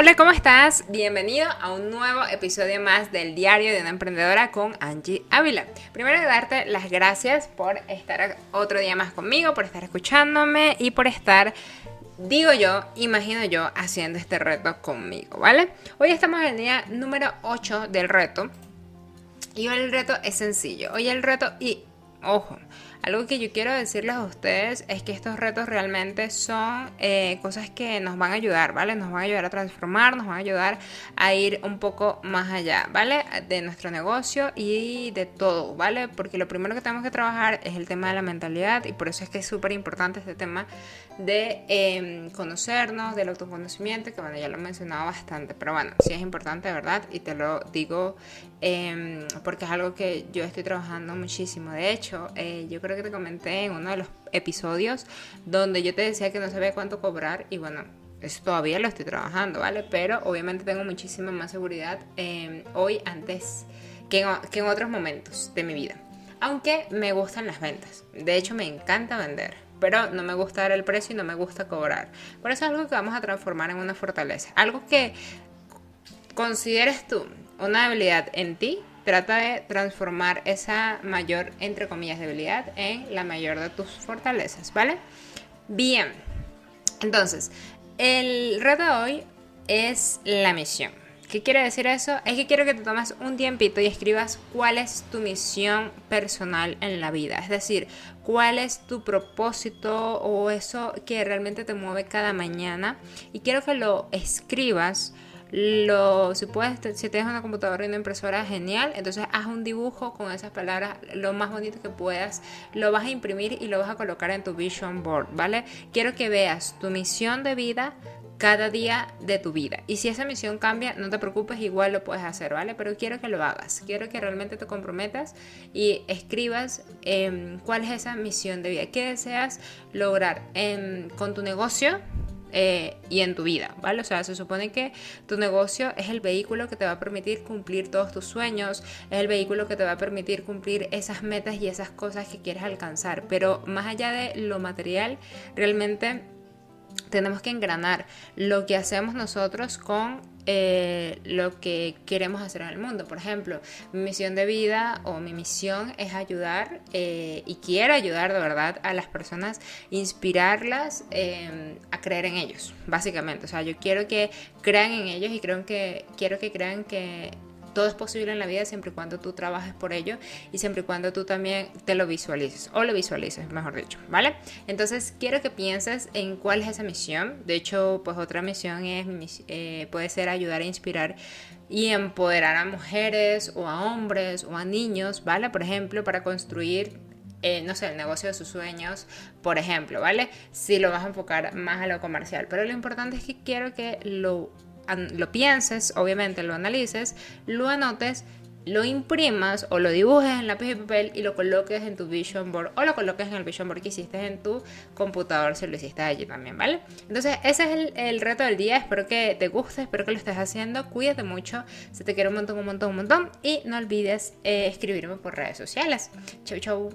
Hola, ¿cómo estás? Bienvenido a un nuevo episodio más del Diario de una Emprendedora con Angie Ávila. Primero darte las gracias por estar otro día más conmigo, por estar escuchándome y por estar digo yo, imagino yo, haciendo este reto conmigo, ¿vale? Hoy estamos en el día número 8 del reto. Y hoy el reto es sencillo. Hoy el reto, y ojo, algo que yo quiero decirles a ustedes es que estos retos realmente son eh, cosas que nos van a ayudar, ¿vale? Nos van a ayudar a transformar, nos van a ayudar a ir un poco más allá, ¿vale? De nuestro negocio y de todo, ¿vale? Porque lo primero que tenemos que trabajar es el tema de la mentalidad y por eso es que es súper importante este tema de em, conocernos, del autoconocimiento, que bueno, ya lo he mencionado bastante, pero bueno, sí es importante, ¿verdad? Y te lo digo em, porque es algo que yo estoy trabajando muchísimo. De hecho, eh, yo creo que te comenté en uno de los episodios donde yo te decía que no sabía cuánto cobrar y bueno, eso todavía lo estoy trabajando, ¿vale? Pero obviamente tengo muchísima más seguridad em, hoy antes que que en otros momentos de mi vida. Aunque me gustan las ventas. De hecho, me encanta vender pero no me gusta dar el precio y no me gusta cobrar. Por eso es algo que vamos a transformar en una fortaleza. Algo que consideres tú una debilidad en ti, trata de transformar esa mayor, entre comillas, debilidad en la mayor de tus fortalezas, ¿vale? Bien, entonces, el reto de hoy es la misión. ¿Qué quiere decir eso? Es que quiero que te tomes un tiempito y escribas cuál es tu misión personal en la vida. Es decir, cuál es tu propósito o eso que realmente te mueve cada mañana. Y quiero que lo escribas. Lo, si puedes, si tienes una computadora y una impresora, genial. Entonces haz un dibujo con esas palabras lo más bonito que puedas. Lo vas a imprimir y lo vas a colocar en tu vision board, ¿vale? Quiero que veas tu misión de vida cada día de tu vida. Y si esa misión cambia, no te preocupes, igual lo puedes hacer, ¿vale? Pero quiero que lo hagas, quiero que realmente te comprometas y escribas em, cuál es esa misión de vida, qué deseas lograr con tu negocio. Eh, y en tu vida, ¿vale? O sea, se supone que tu negocio es el vehículo que te va a permitir cumplir todos tus sueños, es el vehículo que te va a permitir cumplir esas metas y esas cosas que quieres alcanzar. Pero más allá de lo material, realmente tenemos que engranar lo que hacemos nosotros con eh, lo que queremos hacer en el mundo. Por ejemplo, mi misión de vida o mi misión es ayudar eh, y quiero ayudar de verdad a las personas, inspirarlas em, a creer en ellos, básicamente. O sea, yo quiero que crean en ellos y creo que quiero que crean que todo es posible en la vida siempre y cuando tú trabajes por ello y siempre y cuando tú también te lo visualices o lo visualices, mejor dicho, ¿vale? Entonces quiero que pienses en cuál es esa misión. De hecho, pues otra misión es, eh, puede ser ayudar a inspirar y empoderar a mujeres o a hombres o a niños, ¿vale? Por ejemplo, para construir eh, no sé, el negocio de sus sueños, por ejemplo, ¿vale? Si lo vas a enfocar más a lo comercial. Pero lo importante es que quiero que lo lo pienses, obviamente lo analices, lo anotes, lo imprimas o lo dibujes en lápiz de papel y lo coloques en tu vision board o lo coloques en el vision board que hiciste en tu computador si lo hiciste allí también, ¿vale? Entonces ese es el, reto del día, espero que te guste, espero que lo estés haciendo, cuídate mucho, se te quiere un montón, un montón, un montón y no olvides eh, escribirme por redes sociales. Chau, chau.